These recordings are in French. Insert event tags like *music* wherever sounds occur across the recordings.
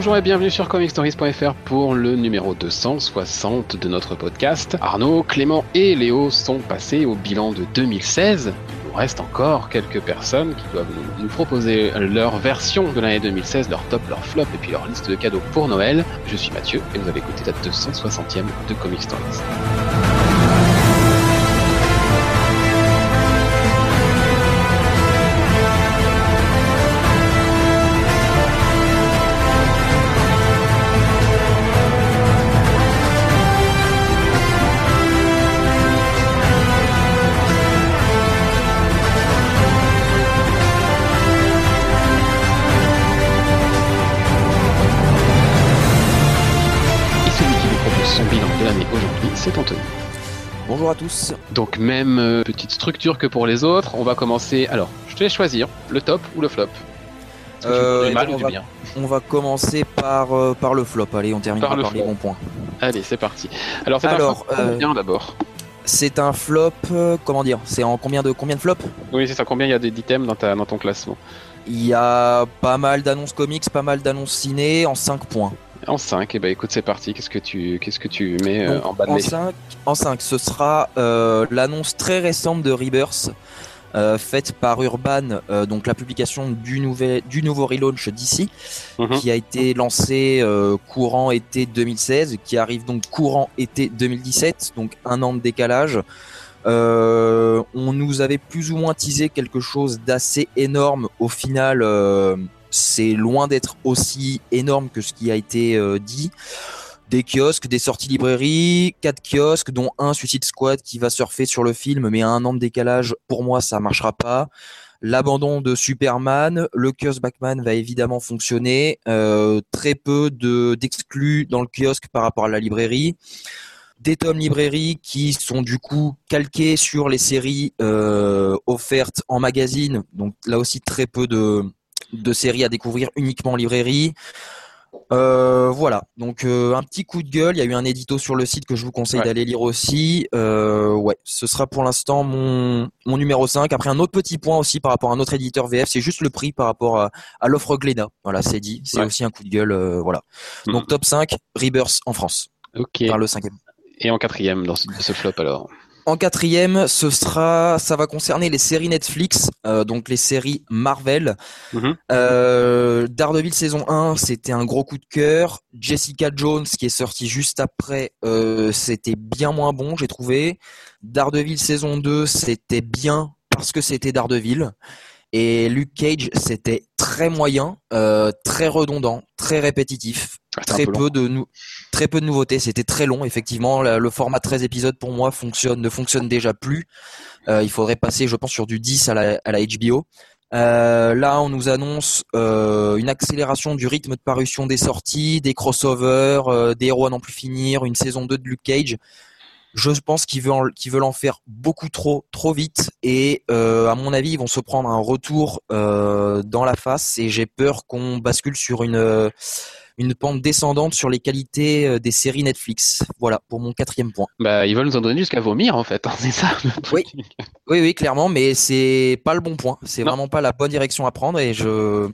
bonjour et bienvenue sur comicstories.fr pour le numéro 260 de notre podcast. Arnaud, Clément et Léo sont passés au bilan de 2016. Il nous reste encore quelques personnes qui doivent nous, proposer leur version de l'année 2016, leur top, leur flop et puis leur liste de cadeaux pour Noël. Je suis Mathieu et vous avez écouté la 260e de Comic Stories. Aujourd'hui, c'est Anthony. Bonjour à tous. Donc même euh, petite structure que pour les autres, on va commencer. Alors, je te laisse choisir le top ou le flop. Est-ce que tu Euh, veux du mal on ou du va- bien On va commencer par, euh, par le flop. Allez, on termine Par par, le les bons points. Allez, c'est parti. Alors, c'est un flop euh, combien d'abord? C'est un flop, euh, comment dire C'est en combien de, combien de flops? Oui, c'est ça. Combien il y a d'items dans, ta, dans ton classement? Il y a pas mal d'annonces comics, pas mal d'annonces ciné en 5 points. En 5, et ben écoute, c'est parti. Qu'est-ce que tu, qu'est-ce que tu mets euh, Donc, en bas de en, mes 5, en 5, ce sera euh, l'annonce très récente de Rebirth. euh, faite par Urban, euh, donc la publication du, nouvel, du nouveau relaunch d'ici, Mhm. qui a été lancé euh, courant été 2016, qui arrive donc courant été 2017, donc un an de décalage. On nous avait plus ou moins teasé quelque chose d'assez énorme. Au final, c'est loin d'être aussi énorme que ce qui a été euh, dit. Des kiosques, des sorties librairies, quatre kiosques, dont un Suicide Squad qui va surfer sur le film, mais à un an de décalage, pour moi, ça marchera pas. L'abandon de Superman, le kiosque Batman va évidemment fonctionner. Euh, très peu de d'exclus dans le kiosque par rapport à la librairie. Des tomes librairie qui sont du coup calqués sur les séries euh, offertes en magazine. Donc là aussi très peu de, de séries à découvrir uniquement en librairie. Euh, voilà, donc euh, un petit coup de gueule. Il y a eu un édito sur le site que je vous conseille Ouais. d'aller lire aussi. Euh, ouais, ce sera pour l'instant mon, mon numéro 5. Après, un autre petit point aussi par rapport à un autre éditeur VF, c'est juste le prix par rapport à, à l'offre Glénat. Voilà, c'est dit. C'est Ouais. aussi un coup de gueule. voilà. Mhm. Donc top 5, Rebirth en France. Ok. Par le cinquième. Et en quatrième dans ce, ce flop alors En quatrième, ce sera, ça va concerner les séries Netflix, euh, donc les séries Marvel. Mhm. Euh, Daredevil saison 1, c'était un gros coup de cœur. Jessica Jones, qui est sorti juste après, euh, c'était bien moins bon, j'ai trouvé. Daredevil saison 2, c'était bien parce que c'était Daredevil. Et Luke Cage, c'était très moyen, très redondant, très répétitif très peu de nou- très peu de nouveautés. C'était très long, effectivement. La- Le format 13 épisodes pour moi fonctionne ne fonctionne déjà plus. Euh, il faudrait passer, je pense, sur du 10 à la, à la HBO. Euh, là, on nous annonce euh, une accélération du rythme de parution des sorties, des crossovers, euh, des héros à n'en plus finir, une saison 2 de Luke Cage. Je pense qu'ils veulent, en- qu'ils veulent en faire beaucoup trop, trop vite. Et euh, à mon avis, ils vont se prendre un retour euh, dans la face. Et j'ai peur qu'on bascule sur une euh, une pente descendante sur les qualités euh, des séries Netflix. Voilà pour mon quatrième point. Bah, ils veulent nous en donner jusqu'à vomir en fait. *laughs* hein, c'est ça. le Oui. Oui, oui, clairement, mais c'est pas le bon point. C'est vraiment pas la bonne direction à prendre et je,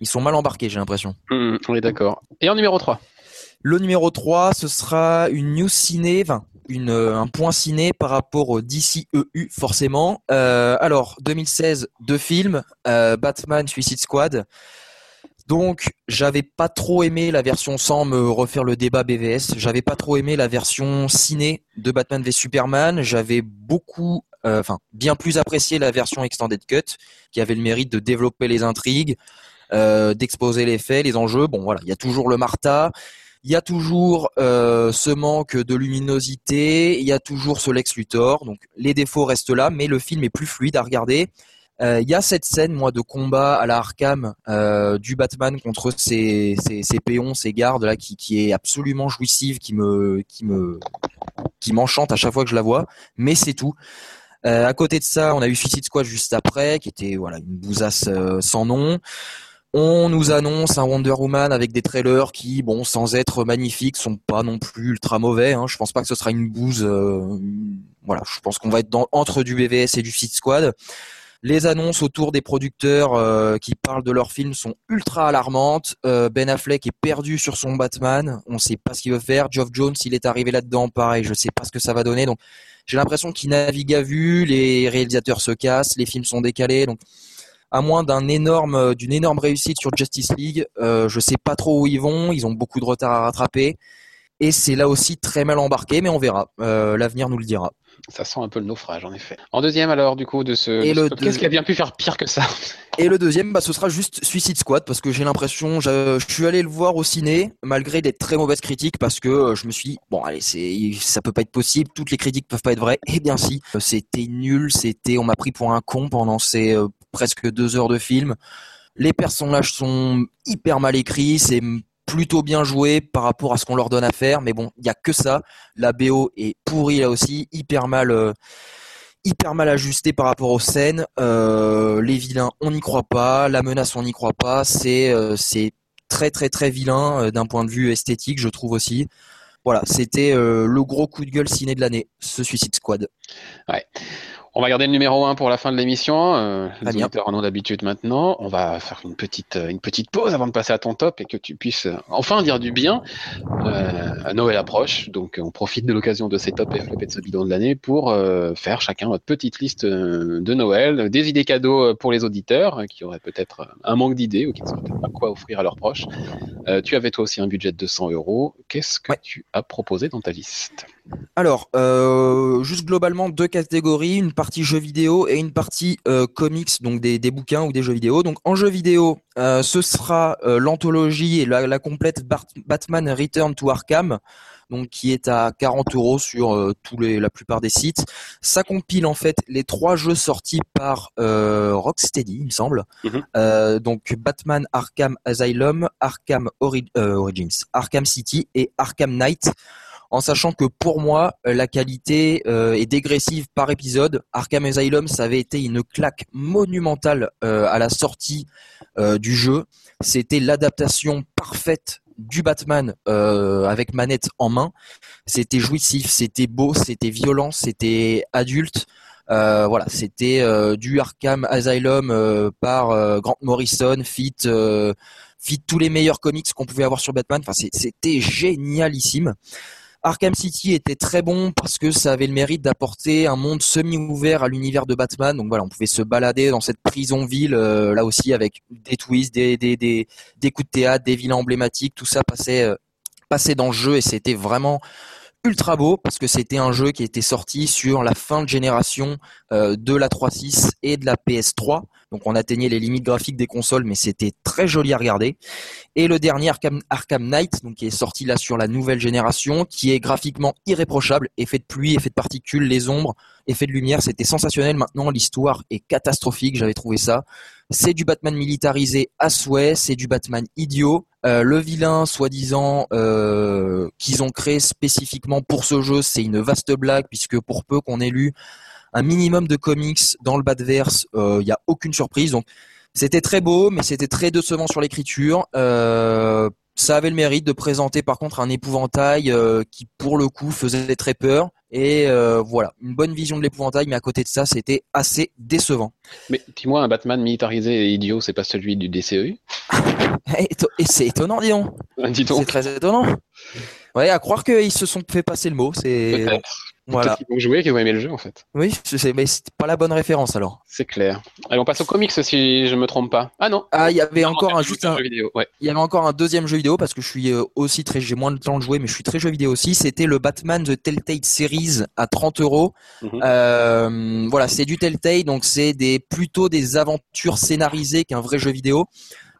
ils sont mal embarqués, j'ai l'impression. Hum, on est d'accord. Et en numéro 3 Le numéro 3, ce sera une news ciné, enfin, une, euh, un point ciné par rapport au DCEU, forcément. Euh, alors, 2016, deux films, euh, Batman, Suicide Squad. Donc, j'avais pas trop aimé la version sans me refaire le débat BVS. J'avais pas trop aimé la version ciné de Batman v Superman. J'avais beaucoup, euh, enfin, bien plus apprécié la version Extended Cut, qui avait le mérite de développer les intrigues, euh, d'exposer les faits, les enjeux. Bon, voilà, il y a toujours le Martha. Il y a toujours euh, ce manque de luminosité, il y a toujours ce Lex Luthor, donc les défauts restent là, mais le film est plus fluide à regarder. Euh, Il y a cette scène, moi, de combat à la Arkham euh, du Batman contre ses, ses, ses péons, ses gardes là, qui, qui est absolument jouissive, qui me, qui me, qui m'enchante à chaque fois que je la vois. Mais c'est tout. Euh, à côté de ça, on a eu Suicide Squad juste après, qui était voilà une bousasse sans nom. On nous annonce un Wonder Woman avec des trailers qui, bon, sans être magnifiques, sont pas non plus ultra mauvais. Hein. Je pense pas que ce sera une bouse. voilà, je pense qu'on va être dans, entre du BVS et du Suicide Squad. Les annonces autour des producteurs euh, qui parlent de leurs films sont ultra alarmantes. Euh, ben Affleck est perdu sur son Batman. On ne sait pas ce qu'il veut faire. Geoff Jones, il est arrivé là-dedans, pareil. Je ne sais pas ce que ça va donner. Donc, j'ai l'impression qu'il navigue à vue. Les réalisateurs se cassent. Les films sont décalés. Donc, à moins d'une énorme réussite sur Justice League, euh, je sais pas trop où ils vont. Ils ont beaucoup de retard à rattraper. Et c'est là aussi très mal embarqué, mais on verra. L'avenir nous le dira. Ça sent un peu le naufrage, en effet. En deuxième, alors, du coup, de ce. Qu'est-ce qui a bien pu faire pire que ça *laughs* Et le deuxième, bah, ce sera juste Suicide Squad, parce que j'ai l'impression, je, suis allé le voir au ciné, malgré des très mauvaises critiques, parce que euh, je me suis dit, bon, allez, c'est, ça peut pas être possible, toutes les critiques peuvent pas être vraies. Eh bien, si, c'était nul, c'était, on m'a pris pour un con pendant ces euh, presque deux heures de film. Les personnages sont hyper mal écrits, c'est plutôt bien joué par rapport à ce qu'on leur donne à faire, mais bon, il y a que ça. La BO est pourrie là aussi, hyper mal, euh, hyper mal ajustée par rapport aux scènes. Euh, les vilains, on n'y croit pas. La menace, on n'y croit pas. C'est, euh, très très très vilain d'un point de vue esthétique, je trouve aussi. Voilà, c'était le gros coup de gueule ciné de l'année, ce Suicide Squad. Ouais. On va garder le numéro 1 pour la fin de l'émission. Euh, les auditeurs en ont d'habitude maintenant. On va faire une petite, euh, une petite pause avant de passer à ton top et que tu puisses euh, enfin dire du bien. Euh, Noël approche, donc on profite de l'occasion de ces tops et flops de ce bilan de l'année pour euh, faire chacun votre petite liste de Noël, des idées cadeaux pour les auditeurs qui auraient peut-être un manque d'idées ou qui ne sauraient pas quoi offrir à leurs proches. Tu avais toi aussi un budget de 200 euros. Qu'est-ce que tu as proposé dans ta liste? Alors, juste globalement deux catégories. Une partie jeux vidéo et une partie euh, comics, donc des, bouquins ou des jeux vidéo. Donc en jeux vidéo, euh, ce sera euh, l'anthologie et la, complète Batman Return to Arkham, donc qui est à 40 euros sur tous les, la plupart des sites. Ça compile en fait les trois jeux sortis par Rocksteady, il me semble. Mhm. donc Batman Arkham Asylum, Arkham Origins, Arkham City et Arkham Knight en sachant que pour moi, euh, la qualité euh, est dégressive par épisode. Arkham Asylum, ça avait été une claque monumentale euh, à la sortie du jeu. C'était l'adaptation parfaite du Batman avec manette en main. C'était jouissif, c'était beau, c'était violent, c'était adulte. voilà, c'était du Arkham Asylum par Grant Morrison, fit, fit tous les meilleurs comics qu'on pouvait avoir sur Batman. Enfin, c'était génialissime. Arkham City était très bon parce que ça avait le mérite d'apporter un monde semi-ouvert à l'univers de Batman. Donc voilà, on pouvait se balader dans cette prison-ville, euh, là aussi avec des twists, des, des, des, coups de théâtre, des villes emblématiques, tout ça passait, euh, passait dans le jeu et c'était vraiment ultra beau parce que c'était un jeu qui était sorti sur la fin de génération euh, de la 3.6 et de la PS3. Donc on atteignait les limites graphiques des consoles, mais c'était très joli à regarder. Et le dernier Arkham, Arkham Knight, donc qui est sorti là sur la nouvelle génération, qui est graphiquement irréprochable, effet de pluie, effet de particules, les ombres, effet de lumière, c'était sensationnel. Maintenant l'histoire est catastrophique, j'avais trouvé ça. C'est du Batman militarisé à souhait, c'est du Batman idiot. Euh, le vilain, soi-disant, euh, qu'ils ont créé spécifiquement pour ce jeu, c'est une vaste blague, puisque pour peu qu'on ait lu un minimum de comics dans le Batverse, il euh, n'y a aucune surprise. Donc c'était très beau, mais c'était très décevant sur l'écriture. Euh, ça avait le mérite de présenter par contre un épouvantail euh, qui pour le coup faisait très peur. Et voilà, une bonne vision de l'épouvantail, mais à côté de ça, c'était assez décevant. Mais dis-moi, un Batman militarisé et idiot, c'est pas celui du DCEU *laughs* Et c'est étonnant, disons. C'est très étonnant. Ouais, à croire qu'ils se sont fait passer le mot. C'est voilà. Vont jouer, qu'ils vont aimer le jeu en fait. Oui, mais c'est pas la bonne référence alors. C'est clair. Allez, on passe aux comics si je me trompe pas. Ah non. Ah, il y avait encore un juste un. Jeu vidéo. Ouais. Il y avait encore un deuxième jeu vidéo parce que je suis euh, aussi très, j'ai moins de temps de jouer, mais je suis très jeu vidéo aussi. C'était le Batman The Telltale Series à 30 euros. Mhm. Euh, voilà, c'est du Telltale, donc c'est des plutôt des aventures scénarisées qu'un vrai jeu vidéo.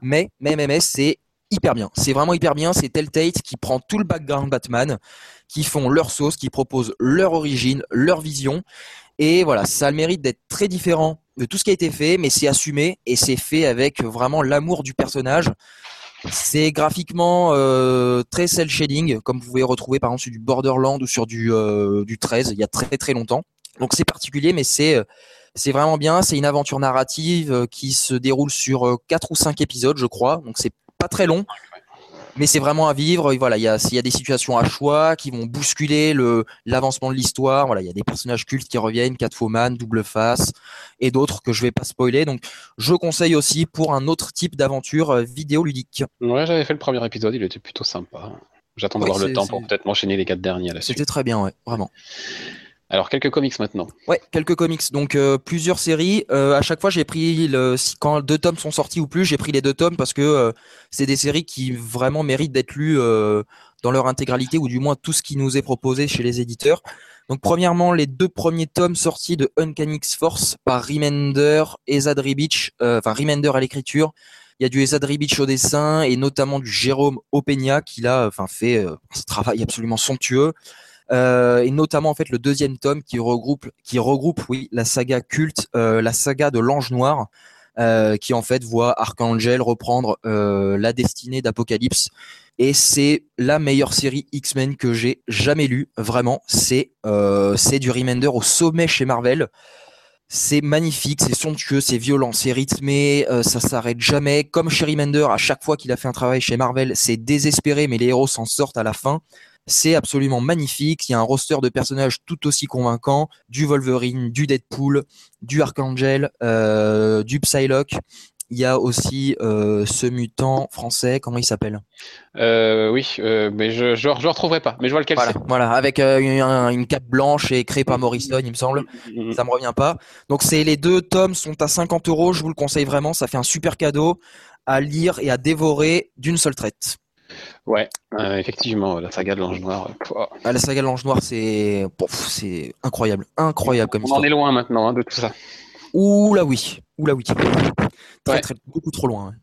Mais, mais, mais, mais c'est hyper bien. C'est vraiment hyper bien. C'est Telltale qui prend tout le background Batman, qui font leur sauce, qui proposent leur origine, leur vision. Et voilà, ça a le mérite d'être très différent de tout ce qui a été fait, mais c'est assumé et c'est fait avec vraiment l'amour du personnage. C'est graphiquement euh, très cel shading, comme vous pouvez retrouver par exemple sur du Borderland ou sur du, euh, du 13, il y a très très longtemps. Donc c'est particulier, mais c'est c'est vraiment bien. C'est une aventure narrative qui se déroule sur quatre ou cinq épisodes, je crois. Donc c'est pas très long. Mais c'est vraiment à vivre. Voilà, il y a, il y a des situations à choix qui vont bousculer le l'avancement de l'histoire. Voilà, il y a des personnages cultes qui reviennent, Catwoman, Double Face et d'autres que je vais pas spoiler. Donc, je conseille aussi pour un autre type d'aventure euh, vidéoludique. Ouais, j'avais fait le premier épisode, il était plutôt sympa. J'attends d'avoir le temps pour peut-être m'enchaîner les quatre derniers là C'était très bien, ouais, vraiment. Alors quelques comics maintenant. Ouais, quelques comics. Donc euh, plusieurs séries. Euh, à chaque fois, j'ai pris le quand deux tomes sont sortis ou plus, j'ai pris les deux tomes parce que euh, c'est des séries qui vraiment méritent d'être lues dans leur intégralité ou du moins tout ce qui nous est proposé chez les éditeurs. Donc premièrement, les deux premiers tomes sortis de Uncanny X-Force par Remender et Zadribich, enfin Remender à l'écriture. Il y a du Zadribich au dessin et notamment du Jérôme Opeña qui là, enfin fait un travail absolument somptueux. Euh, et notamment en fait le deuxième tome qui regroupe, qui regroupe oui, la saga culte, euh, la saga de l'Ange Noir, euh, qui en fait voit Archangel reprendre la destinée d'Apocalypse. Et c'est la meilleure série X-Men que j'ai jamais lue, vraiment. C'est c'est du Remender au sommet chez Marvel. C'est magnifique, c'est somptueux, c'est violent, c'est rythmé, ça s'arrête jamais. Comme chez Remender, à chaque fois qu'il a fait un travail chez Marvel, c'est désespéré, mais les héros s'en sortent à la fin. C'est absolument magnifique. Il y a un roster de personnages tout aussi convaincant. Du Wolverine, du Deadpool, du Archangel, euh, du Psylocke. Il y a aussi euh, ce mutant français, comment il s'appelle? Euh, Oui, mais je ne le retrouverai pas, mais je vois lequel voilà, c'est. Voilà, avec une cape blanche et créé par Morrison, il me semble. Ça mm-hmm. Ça me revient pas. Donc c'est les deux tomes sont à 50 euros. Je vous le conseille vraiment. Ça fait un super cadeau à lire et à dévorer d'une seule traite. Ouais, euh, effectivement, la saga de l'Ange Noir. Euh, ah, la saga de l'Ange Noir, c'est c'est incroyable, incroyable comme On en est loin maintenant hein, de tout ça. Ouh là oui, ouh là oui, très, très, beaucoup trop loin.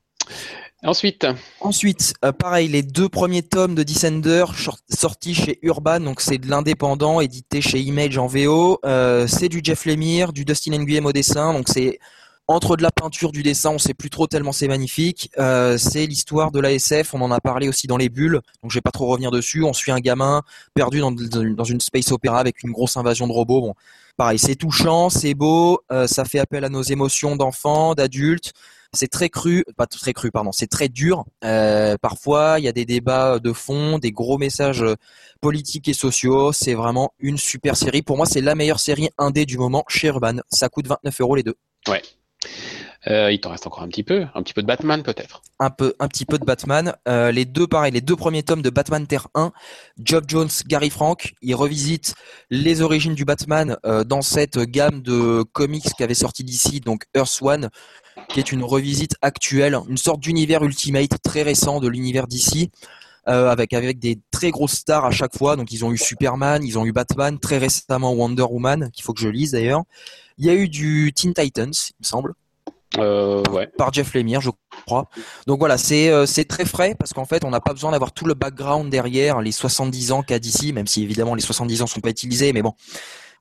Ensuite. Ensuite, euh, pareil, les deux premiers tomes de Descender sortis chez Urban, donc c'est de l'indépendant, édité chez Image en VO. c'est du Jeff Lemire, du Dustin Nguyen au dessin, donc c'est entre de la peinture, du dessin, on sait plus trop tellement c'est magnifique. Euh, c'est l'histoire de l'ASF, on en a parlé aussi dans les bulles, donc je vais pas trop revenir dessus. On suit un gamin perdu dans, une space opéra avec une grosse invasion de robots. Bon, pareil, c'est touchant, c'est beau, euh, ça fait appel à nos émotions d'enfants, d'adultes. C'est très cru, pas très cru, pardon, c'est très dur. Euh, parfois, il y a des débats de fond, des gros messages politiques et sociaux. C'est vraiment une super série. Pour moi, c'est la meilleure série indé du moment chez Urban. Ça coûte 29 euros les deux. Ouais, euh, il t'en reste encore un petit peu, un petit peu de Batman peut-être. Un peu, un petit peu de Batman. Euh, les deux, pareil, les deux premiers tomes de Batman Terre 1, Job Jones, Gary Frank, ils revisitent les origines du Batman euh, dans cette gamme de comics qui avait sorti d'ici, donc Earth One, qui est une revisite actuelle, une sorte d'univers ultimate très récent de l'univers d'ici. Avec avec des très grosses stars à chaque fois. Donc ils ont eu Superman, ils ont eu Batman, très récemment Wonder Woman, qu'il faut que je lise d'ailleurs. Il y a eu du Teen Titans, il me semble. Euh, par Jeff Lemire, je crois. Donc voilà, c'est euh, c'est très frais parce qu'en fait, on n'a pas besoin d'avoir tout le background derrière les 70 ans qu'a d'ici, même si évidemment les 70 ans sont pas utilisés, mais bon.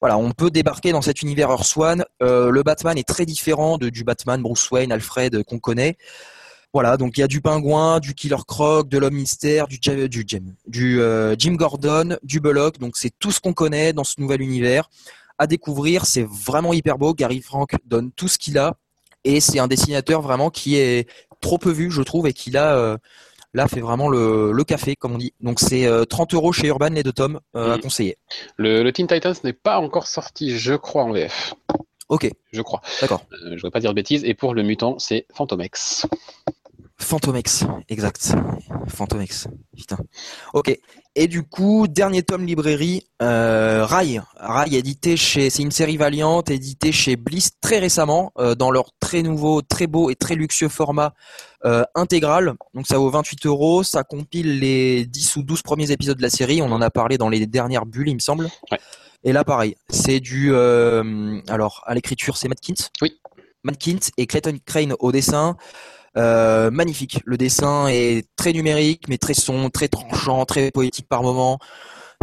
Voilà, on peut débarquer dans cet univers Earth One. Euh, le Batman est très différent de, du Batman Bruce Wayne, Alfred qu'on connaît. Voilà, donc il y a du pingouin, du Killer Croc, de l'homme mystère, du, du, du Jim Gordon, du Bullock. Donc c'est tout ce qu'on connaît dans ce nouvel univers à découvrir. C'est vraiment hyper beau. Gary Frank donne tout ce qu'il a et c'est un dessinateur vraiment qui est trop peu vu, je trouve, et qui là, euh, là fait vraiment le, café, comme on dit. Donc c'est 30 euh, euros chez Urban les deux tomes euh, à conseiller. Le, le Teen Titans n'est pas encore sorti, je crois, en VF. Ok. Je crois. D'accord. je ne vais pas dire de bêtises. Et pour le mutant, c'est Phantomex. Fantomex, exact. Fantomex, putain. Ok. Et du coup, dernier tome librairie, euh, Rai. Rai édité chez, c'est une série Valiant, édité chez Bliss très récemment, euh, dans leur très nouveau, très beau et très luxueux format euh, intégral. Donc ça vaut 28 euros. Ça compile les 10 ou 12 premiers épisodes de la série. On en a parlé dans les dernières bulles, il me semble. Ouais. Et là, pareil. C'est du, euh, alors, à l'écriture, c'est Matt Kint. Oui. Matt Kint et Clayton Crane au dessin. Euh, magnifique. Le dessin est très numérique, mais très son, très tranchant, très poétique par moment.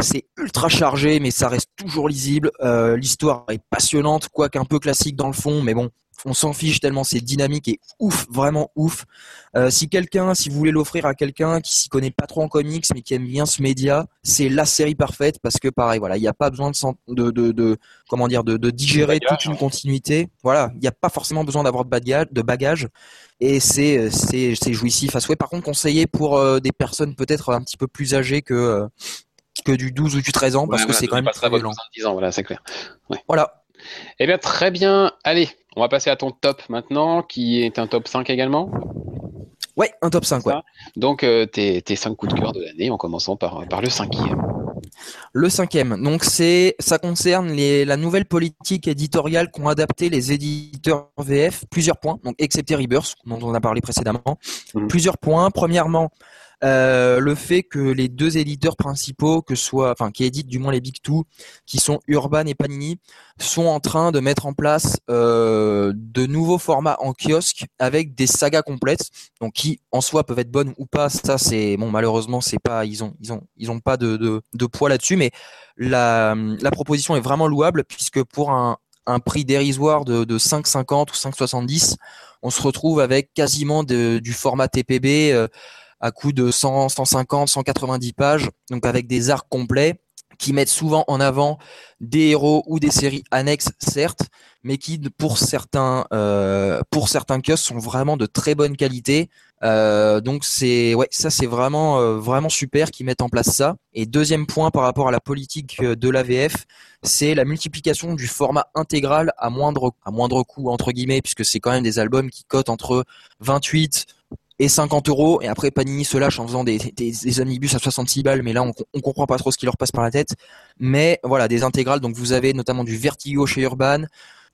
C'est ultra chargé, mais ça reste toujours lisible. L'histoire est passionnante, quoique un peu classique dans le fond, mais bon, on s'en fiche tellement c'est dynamique et ouf, vraiment ouf. Euh, si quelqu'un, si vous voulez l'offrir à quelqu'un qui s'y connaît pas trop en comics mais qui aime bien ce média, c'est la série parfaite parce que pareil, voilà, il n'y a pas besoin de, de, de, comment dire, de, digérer toute une continuité. Voilà, il n'y a pas forcément besoin d'avoir de bagage, de bagage et c'est c'est c'est jouissif à souhait. Par contre, conseillé pour euh, des personnes peut-être un petit peu plus âgées que euh, que du 12 ou du 13 ans parce que c'est quand même très violent. ans, voilà, c'est clair. Voilà. Eh bien, très bien. Allez, on va passer à ton top maintenant, qui est un top 5 également. Ouais, un top 5, ouais. Donc, euh, tes, tes 5 coups de cœur de l'année, en commençant par, par le cinquième. Le cinquième, donc c'est, ça concerne les, la nouvelle politique éditoriale qu'ont adapté les éditeurs VF. Plusieurs points, donc excepté Rebirth, dont on a parlé précédemment. Mhm. Plusieurs points. Premièrement, euh, le fait que les deux éditeurs principaux, que soit, enfin, qui éditent du moins les Big Two, qui sont Urban et Panini, sont en train de mettre en place euh, de nouveaux formats en kiosque avec des sagas complètes, donc qui en soi peuvent être bonnes ou pas. Ça, c'est bon, malheureusement, c'est pas, ils ont, ils ont, ils ont pas de, de, de poids là-dessus, mais la, la proposition est vraiment louable puisque pour un, un prix dérisoire de, de 5,50 ou 5,70, on se retrouve avec quasiment de, du format TPB. Euh, à coup de 100, 150, 190 pages, donc avec des arcs complets qui mettent souvent en avant des héros ou des séries annexes, certes, mais qui, pour certains, euh, pour certains kiosques, sont vraiment de très bonne qualité. Euh, donc c'est, ouais, ça c'est vraiment, euh, vraiment super qu'ils mettent en place ça. Et deuxième point par rapport à la politique de l'AVF, c'est la multiplication du format intégral à moindre, à moindre coût entre guillemets, puisque c'est quand même des albums qui cotent entre 28 et 50 euros. Et après, Panini se lâche en faisant des, des, des omnibus à 66 balles, mais là, on, on comprend pas trop ce qui leur passe par la tête. Mais voilà, des intégrales. Donc, vous avez notamment du Vertigo chez Urban,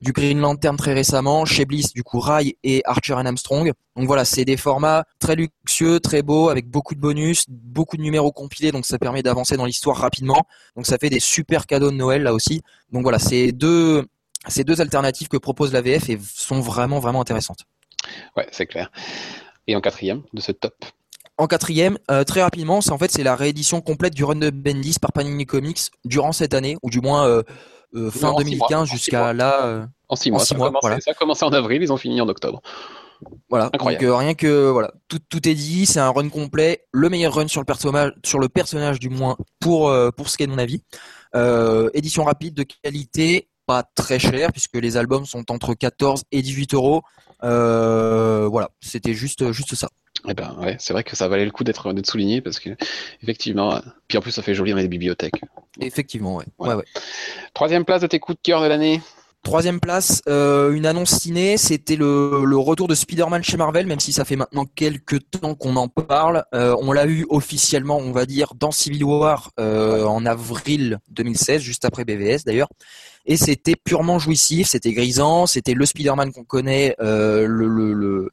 du Green Lantern très récemment, chez Bliss, du coup, Rai et Archer and Armstrong. Donc voilà, c'est des formats très luxueux, très beaux, avec beaucoup de bonus, beaucoup de numéros compilés, donc ça permet d'avancer dans l'histoire rapidement. Donc ça fait des super cadeaux de Noël là aussi. Donc voilà, c'est deux, ces deux alternatives que propose la VF et sont vraiment, vraiment intéressantes. Ouais, c'est clair. Et en quatrième de ce top en quatrième, euh, très rapidement, c'est en fait c'est la réédition complète du run de Bendis par Panini Comics durant cette année, ou du moins euh, euh, fin 2015 jusqu'à là. en six mois. ça, mois a ça, a commencé, en avril, ils ont fini en octobre. Voilà. Incroyable. Donc rien que voilà, tout, tout est dit, c'est un run complet, le meilleur run sur le personnage, sur le personnage du moins pour pour ce qui est de mon avis. édition rapide de qualité, pas très cher puisque les albums sont entre 14 et 18 euros. Euh, voilà, c'était juste, juste ça. Eh ben ouais, c'est vrai que ça valait le coup d'être souligné parce que effectivement, puis en plus ça fait joli dans les bibliothèques. Effectivement, ouais. ouais. ouais, Troisième place de tes coups de cœur de l'année. Troisième place, euh, une annonce ciné, c'était le, le, retour de Spider-Man chez Marvel, même si ça fait maintenant quelques temps qu'on en parle. Euh, on l'a eu officiellement, on va dire, dans Civil War euh, en avril 2016, juste après BVS d'ailleurs et c'était purement jouissif, c'était grisant, c'était le Spider-Man qu'on connaît, euh,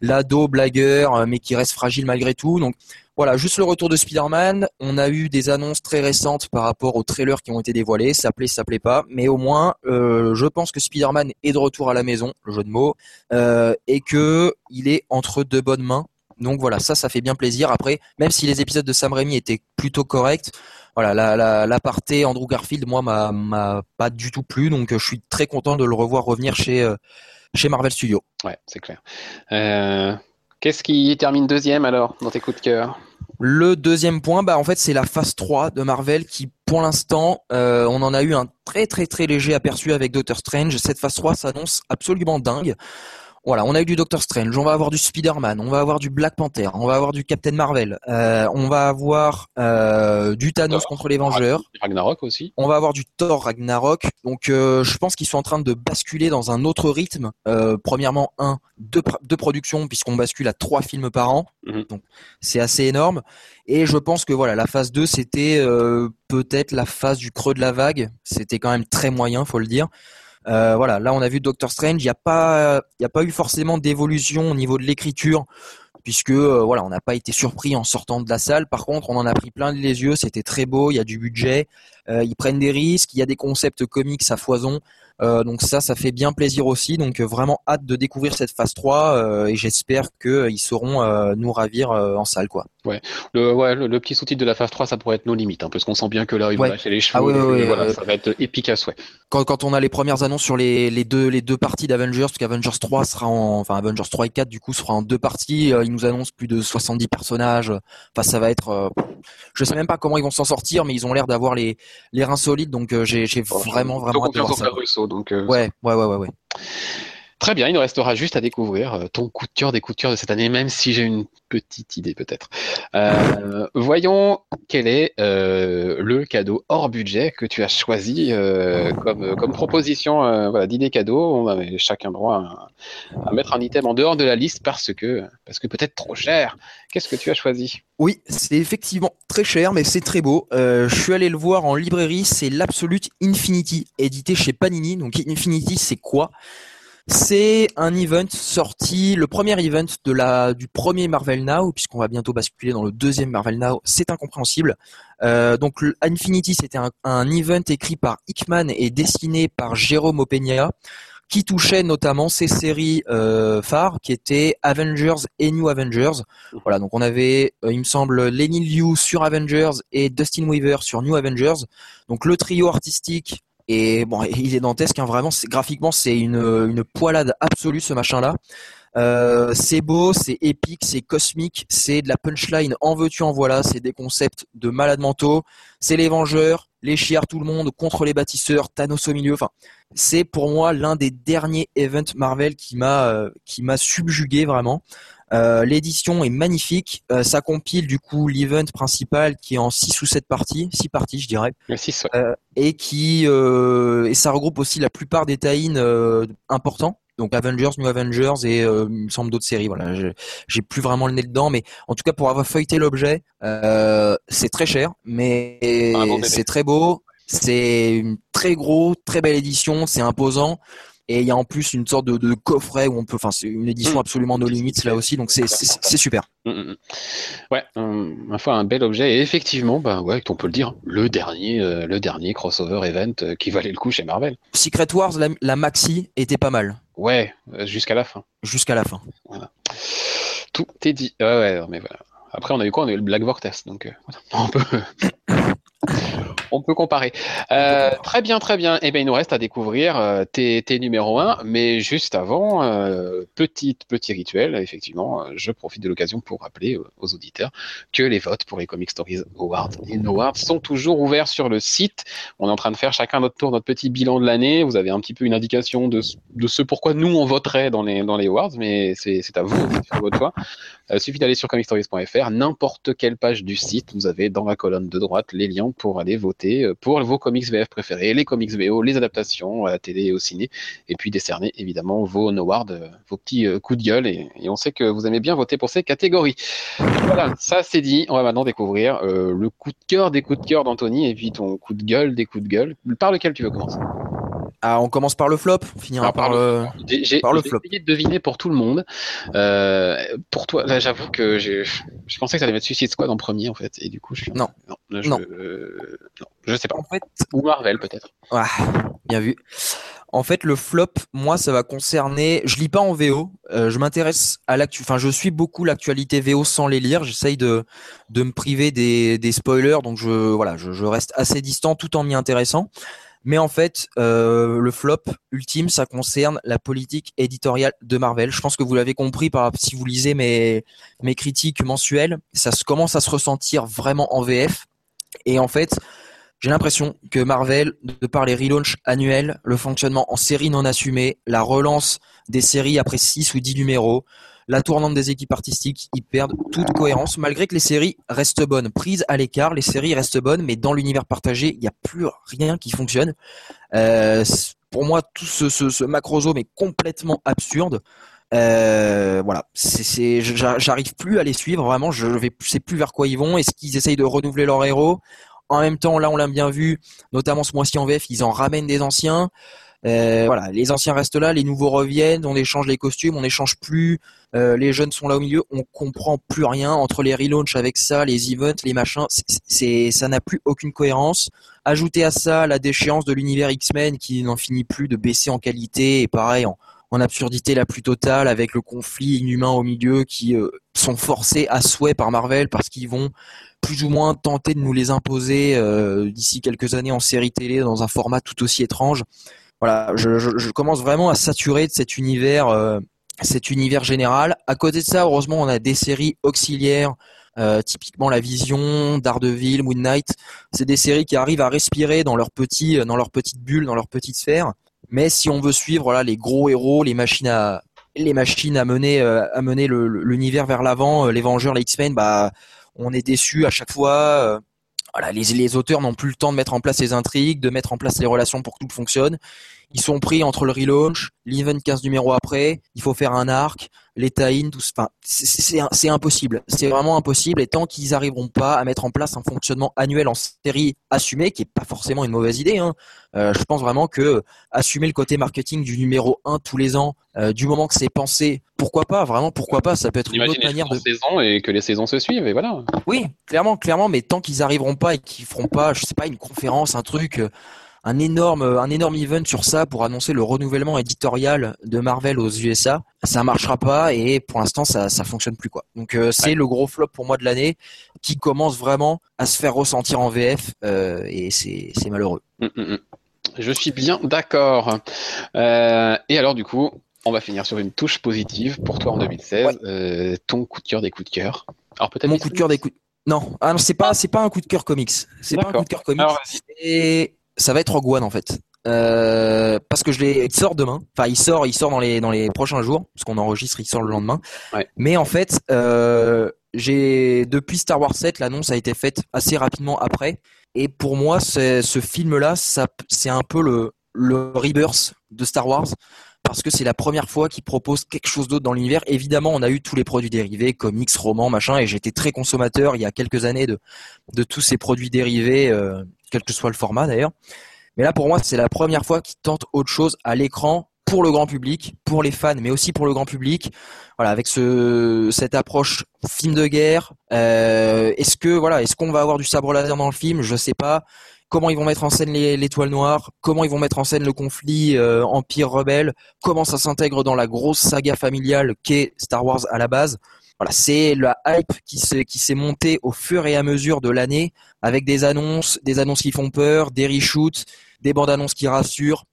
l'ado blagueur, euh, mais qui reste fragile malgré tout. Donc voilà, juste le retour de Spider-Man. On a eu des annonces très récentes par rapport aux trailers qui ont été dévoilés. Ça plaît, ça plaît pas, mais au moins, euh, je pense que Spider-Man est de retour à la maison, le jeu de mots, et que il est entre deux bonnes mains. Donc voilà, ça, ça fait bien plaisir. Après, même si les épisodes de Sam Raimi étaient plutôt corrects, voilà, la, la, l'aparté Andrew Garfield, moi, m'a, m'a pas du tout plu, donc euh, je suis très content de le revoir revenir chez, euh, chez Marvel Studios. Ouais, c'est clair. Euh, qu'est-ce qui termine deuxième alors dans tes coups de cœur? Le deuxième point, bah en fait, c'est la phase 3 de Marvel qui, pour l'instant, on en a eu un très très très léger aperçu avec Doctor Strange. Cette phase 3 s'annonce absolument dingue. Voilà, on a eu du Doctor Strange, on va avoir du Spider-Man, on va avoir du Black Panther, on va avoir du Captain Marvel, euh, on va avoir euh, du Thanos contre les Vengeurs. Ragnarok aussi. On va avoir du Thor Ragnarok. Donc euh, je pense qu'ils sont en train de basculer dans un autre rythme. Euh, premièrement, un, deux, deux productions puisqu'on bascule à trois films par an. Mhm. Donc c'est assez énorme. Et je pense que voilà, la phase 2, c'était euh, peut-être la phase du creux de la vague. C'était quand même très moyen, faut le dire. Euh, voilà, là on a vu Doctor Strange, il n'y a pas, il a pas eu forcément d'évolution au niveau de l'écriture. puisque voilà, on n'a pas été surpris en sortant de la salle. Par contre, on en a pris plein les yeux. C'était très beau. Il y a du budget. Ils prennent des risques. Il y a des concepts comiques à foison. Euh, donc ça, ça fait bien plaisir aussi. Donc euh, vraiment hâte de découvrir cette phase 3 euh, et j'espère qu'ils sauront nous ravir en salle. quoi. Ouais, le, ouais, le, petit sous-titre de la phase 3, ça pourrait être nos limites, hein, parce qu'on sent bien que là, ils vont lâcher les cheveux. Ah ouais, voilà, ça va être épique à souhait. Quand, quand on a les premières annonces sur les, les deux, les deux parties d'Avengers, parce qu'Avengers 3 sera en, enfin Avengers 3 et 4 du coup sera en deux parties, ils nous annoncent plus de 70 personnages. Enfin, ça va être, je sais même pas comment ils vont s'en sortir, mais ils ont l'air d'avoir les, les reins solides, donc j'ai, j'ai vraiment, vraiment hâte de voir ça. donc, euh, ouais, ouais, ouais, ouais, Très bien, il nous restera juste à découvrir euh, ton coup de cœur des coups de cœur de cette année, même si j'ai une petite idée peut-être. Euh, *laughs* voyons quel est le cadeau hors budget que tu as choisi comme, comme proposition voilà, d'idée cadeau. On avait chacun droit à, mettre un item en dehors de la liste parce que, parce que peut-être trop cher. Qu'est-ce que tu as choisi? Oui, c'est effectivement très cher, mais c'est très beau. je suis allé le voir en librairie, c'est l'Absolute Infinity, édité chez Panini. Donc Infinity, c'est quoi? C'est un event sorti, le premier event de la du premier Marvel Now, puisqu'on va bientôt basculer dans le deuxième Marvel Now. C'est incompréhensible. Euh, donc Infinity, c'était un, un, event écrit par Hickman et dessiné par Jérôme Opeña, qui touchait notamment ces séries euh, phares, qui étaient Avengers et New Avengers. Voilà, donc on avait, euh, il me semble, Lenny Liu sur Avengers et Dustin Weaver sur New Avengers. Donc le trio artistique et bon, il est dantesque, hein, vraiment. Graphiquement, c'est une, une poilade absolue ce machin-là. Euh, c'est beau, c'est épique, c'est cosmique, c'est de la punchline en veux-tu en voilà, c'est des concepts de malades mentaux, c'est les vengeurs, les chiards tout le monde contre les bâtisseurs, Thanos au milieu, enfin, c'est pour moi l'un des derniers events Marvel qui m'a euh, qui m'a subjugué vraiment. Euh, l'édition est magnifique. Euh, ça compile du coup l'event principal qui est en 6 ou 7 parties, 6 parties je dirais. Euh, et qui et ça regroupe aussi la plupart des tie importants. Donc Avengers, New Avengers et il me semble d'autres séries. Voilà, j'ai plus vraiment le nez dedans, mais en tout cas pour avoir feuilleté l'objet, c'est très cher, mais c'est très beau. C'est une très gros, très belle édition. C'est imposant. Et il y a en plus une sorte de, coffret où on peut, enfin, c'est une édition mm. absolument no limits là aussi, donc c'est super. Mm, mm, ouais, ma foi, un bel objet. Et effectivement, bah ouais, on peut le dire, le dernier, euh, le dernier crossover event euh, qui valait le coup chez Marvel. Secret Wars, la, maxi était pas mal. Ouais, euh, jusqu'à la fin. Jusqu'à la fin. Voilà. Tout est dit. Ouais, ouais, mais voilà. Après, on a eu quoi? On a eu le Black Vortex, donc *laughs* on peut on peut comparer. Euh, très bien, très bien. Eh bien, il nous reste à découvrir euh, tes, tes numéros 1, mais juste avant, euh, petite, petit rituel, effectivement, je profite de l'occasion pour rappeler aux auditeurs que les votes pour les Comic Stories Awards et Awards sont toujours ouverts sur le site. On est en train de faire chacun notre tour notre petit bilan de l'année. Vous avez un petit peu une indication de, de ce pourquoi nous on voterait dans les, dans les awards, mais c'est à vous de faire votre choix. Il suffit d'aller sur comicstories.fr, n'importe quelle page du site, vous avez dans la colonne de droite les liens pour aller voter euh, pour vos comics VF préférés, les comics VO, les adaptations à la télé et au ciné, et puis décerner évidemment vos awards, euh, vos petits euh, coups de gueule, et, on sait que vous aimez bien voter pour ces catégories. Voilà, ça c'est dit, on va maintenant découvrir le coup de cœur des coups de cœur d'Anthony, et puis ton coup de gueule des coups de gueule. Par lequel tu veux commencer? Ah, on commence par le flop, on finira par, le, j'ai, par le flop. J'ai essayé de deviner pour tout le monde. pour toi, j'avoue que je pensais que ça allait mettre Suicide Squad en premier en fait, et du coup je suis. Non. Non. Je, non. je sais pas. En fait. Ou Marvel peut-être. Ah, bien vu. En fait, le flop, moi, ça va concerner. Je lis pas en VO. Euh, je m'intéresse à l'actu. Enfin, je suis beaucoup l'actualité VO sans les lire. J'essaye de de me priver des, des spoilers, donc je voilà, je, je reste assez distant tout en m'y intéressant. Mais en fait, euh, le flop ultime, ça concerne la politique éditoriale de Marvel. Je pense que vous l'avez compris par si vous lisez mes mes critiques mensuelles, ça commence à se ressentir vraiment en VF. Et en fait, j'ai l'impression que Marvel, de par les relaunchs annuels, le fonctionnement en série non assumé, la relance des séries après 6 ou 10 numéros, la tournante des équipes artistiques, ils perdent toute cohérence, malgré que les séries restent bonnes. Prises à l'écart, les séries restent bonnes, mais dans l'univers partagé, il n'y a plus rien qui fonctionne. Euh, pour moi, tout ce, ce, ce est complètement absurde. Euh, voilà, c'est, j'arrive plus à les suivre vraiment. Je vais, sais plus vers quoi ils vont. Est-ce qu'ils essayent de renouveler leurs héros? En même temps, là, on l'a bien vu, notamment ce mois-ci en VF, ils en ramènent des anciens. Euh, voilà, les anciens restent là, les nouveaux reviennent, on échange les costumes, on n'échange plus, euh, les jeunes sont là au milieu, on comprend plus rien entre les relaunchs avec ça, les events, les machins, ça n'a plus aucune cohérence. Ajoutez à ça la déchéance de l'univers X-Men qui n'en finit plus de baisser en qualité et pareil en, absurdité la plus totale avec le conflit inhumain au milieu qui euh, sont forcés à souhait par Marvel parce qu'ils vont plus ou moins tenter de nous les imposer d'ici quelques années en série télé dans un format tout aussi étrange voilà, je, commence vraiment à saturer de cet univers, euh, cet univers général. À côté de ça, heureusement, on a des séries auxiliaires, euh, typiquement La Vision, Daredevil, Moon Knight. C'est des séries qui arrivent à respirer dans leur petit, dans leur petite bulle, dans leur petite sphère. Mais si on veut suivre les gros héros, les machines à les machines à mener euh, à mener l'univers vers l'avant, les Vengeurs, les X-Men, bah on est déçu à chaque fois voilà, les, les auteurs n'ont plus le temps de mettre en place les intrigues, de mettre en place les relations pour que tout fonctionne. Ils sont pris entre le relaunch, l'event 15 numéros après, il faut faire un arc, les tie tout enfin, c'est impossible. C'est vraiment impossible et tant qu'ils n'arriveront pas à mettre en place un fonctionnement annuel en série assumé, qui est pas forcément une mauvaise idée, hein, euh, je pense vraiment que assumer le côté marketing du numéro 1 tous les ans, euh, du moment que c'est pensé, pourquoi pas, vraiment pourquoi pas, ça peut être une autre manière de saison et que les saisons se suivent et voilà. Oui, clairement, clairement, mais tant qu'ils n'arriveront pas et qu'ils feront pas, je sais pas, une conférence, un truc un énorme, un énorme event sur ça pour annoncer le renouvellement éditorial de Marvel aux USA. Ça marchera pas et pour l'instant ça, ça fonctionne plus quoi. Donc euh, c'est le gros flop pour moi de l'année qui commence vraiment à se faire ressentir en VF euh, et c'est malheureux. Hum, hum, hum. Je suis bien d'accord. Euh, et alors du coup, on va finir sur une touche positive pour toi en 2016. ton coup de cœur des coups de cœur. Alors peut-être mon coup de cœur des coups. Non, ah non c'est pas c'est pas un coup de cœur comics. C'est pas un coup de cœur comics. Ça va être Rogue One en fait. Euh, parce que je l'ai, il sort demain. Enfin, il sort, il sort dans les dans les prochains jours, parce qu'on enregistre, il sort le lendemain. Mais en fait, euh, j'ai depuis Star Wars 7, l'annonce a été faite assez rapidement après. Et pour moi, ce film-là, ça, c'est un peu le le rebirth de Star Wars parce que c'est la première fois qu'il propose quelque chose d'autre dans l'univers. Évidemment, on a eu tous les produits dérivés, comics, romans, machin, et j'étais très consommateur il y a quelques années de de tous ces produits dérivés. Euh, quel que soit le format d'ailleurs. Mais là, pour moi, c'est la première fois qu'ils tentent autre chose à l'écran pour le grand public, pour les fans, mais aussi pour le grand public. Voilà, avec ce cette approche film de guerre. Euh, est-ce que voilà, est-ce qu'on va avoir du sabre laser dans le film? Je sais pas. Comment ils vont mettre en scène l'étoile noire? Comment ils vont mettre en scène le conflit euh, empire rebelle? Comment ça s'intègre dans la grosse saga familiale qu'est Star Wars à la base? C'est la hype qui s'est montée au fur et à mesure de l'année avec des annonces, des annonces qui font peur, des reshoots, des bandes annonces qui rassurent.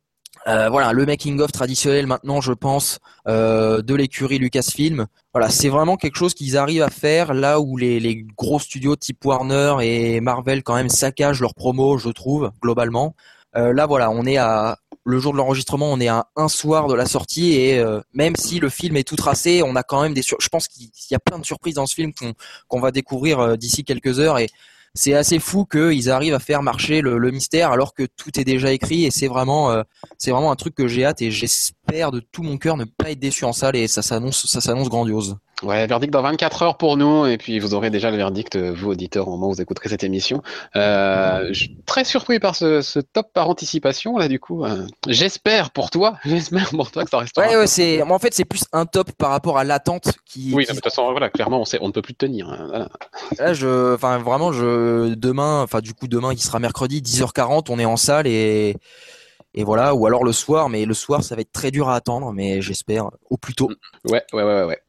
Euh, voilà, le making of traditionnel maintenant, je pense, euh, de l'écurie Lucasfilm. Voilà, c'est vraiment quelque chose qu'ils arrivent à faire là où les, les gros studios type Warner et Marvel quand même saccagent leurs promos, je trouve, globalement. Euh, là, voilà, on est à le jour de l'enregistrement, on est à un soir de la sortie et euh, même si le film est tout tracé, on a quand même des je pense qu'il y a plein de surprises dans ce film qu'on va découvrir euh, d'ici quelques heures et c'est assez fou qu'ils arrivent à faire marcher le, mystère alors que tout est déjà écrit et c'est vraiment euh, c'est vraiment un truc que j'ai hâte et j'espère de tout mon cœur ne pas être déçu en salle et ça s'annonce ça s'annonce grandiose. Ouais, verdict dans 24 heures pour nous, et puis vous aurez déjà le verdict, euh, vous auditeurs, au moment où vous écouterez cette émission. Euh, je suis très surpris par ce, ce, top par anticipation, là, du coup. Euh, j'espère pour toi, *laughs* j'espère pour toi que ça restera. Ouais, ouais, c'est, en fait, c'est plus un top par rapport à l'attente qui. Oui, de toute façon, voilà, clairement, on, sait, on ne peut plus tenir. Hein, voilà. Là, je, enfin, vraiment, je, demain, enfin, du coup, demain, qui sera mercredi, 10h40, on est en salle et, et voilà, ou alors le soir, mais le soir, ça va être très dur à attendre, mais j'espère au plus tôt. Ouais, ouais, ouais, ouais.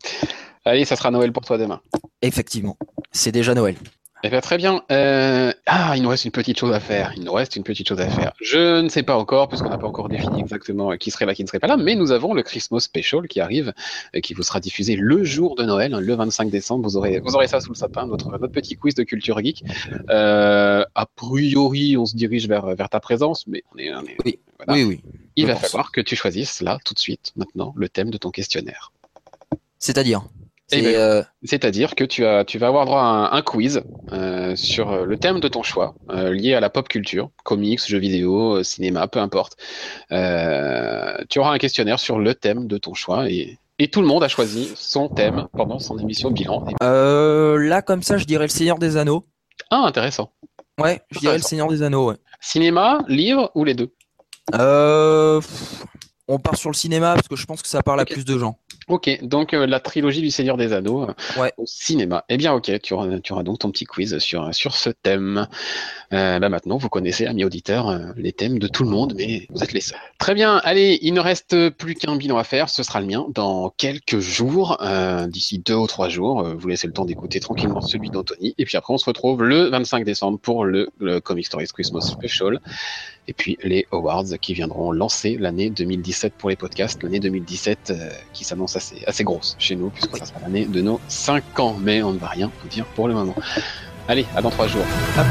Allez, ça sera Noël pour toi demain. Effectivement, c'est déjà Noël. Eh bien, très bien. Euh... Ah, il nous reste une petite chose à faire. Il nous reste une petite chose à faire. Je ne sais pas encore, puisqu'on n'a pas encore défini exactement qui serait là, qui ne serait pas là, mais nous avons le Christmas Special qui arrive, et qui vous sera diffusé le jour de Noël, le 25 décembre. Vous aurez, vous aurez ça sous le sapin, notre, notre petit quiz de culture geek. Euh, a priori, on se dirige vers, vers ta présence, mais on est. oui. oui, oui. Il va falloir que tu choisisses là, tout de suite, maintenant, le thème de ton questionnaire. C'est-à-dire? Eh ben, euh, c'est-à-dire que tu, as, tu vas avoir droit à un, quiz euh, sur euh, le thème de ton choix, lié à la pop culture, comics, jeux vidéo, cinéma, peu importe. tu auras un questionnaire sur le thème de ton choix et, et tout le monde a choisi son thème pendant son émission bilan. là, comme ça, je dirais le Seigneur des Anneaux. Ah, intéressant. Ouais, je dirais le Seigneur des Anneaux. Ouais. Cinéma, livre ou les deux? Euh, on part sur le cinéma parce que je pense que ça parle à plus de gens. Ok, donc euh, la trilogie du Seigneur des Anneaux euh, Ouais. au cinéma. Eh bien, ok, tu auras, tu auras donc ton petit quiz sur, sur ce thème. Euh, bah maintenant, vous connaissez, amis auditeurs, euh, les thèmes de tout le monde, mais vous êtes les seuls. Très bien, allez, il ne reste plus qu'un bilan à faire, ce sera le mien dans quelques jours, d'ici deux ou trois jours. Vous laissez le temps d'écouter tranquillement celui d'Anthony, et puis après, on se retrouve le 25 décembre pour le, le Comic Stories Christmas Special. Et puis les awards qui viendront lancer l'année 2017 pour les podcasts, l'année 2017 euh, qui s'annonce assez, assez grosse chez nous, puisque ça sera l'année de nos 5 ans, mais on ne va rien vous dire pour le moment. Allez, à dans 3 jours. Hop.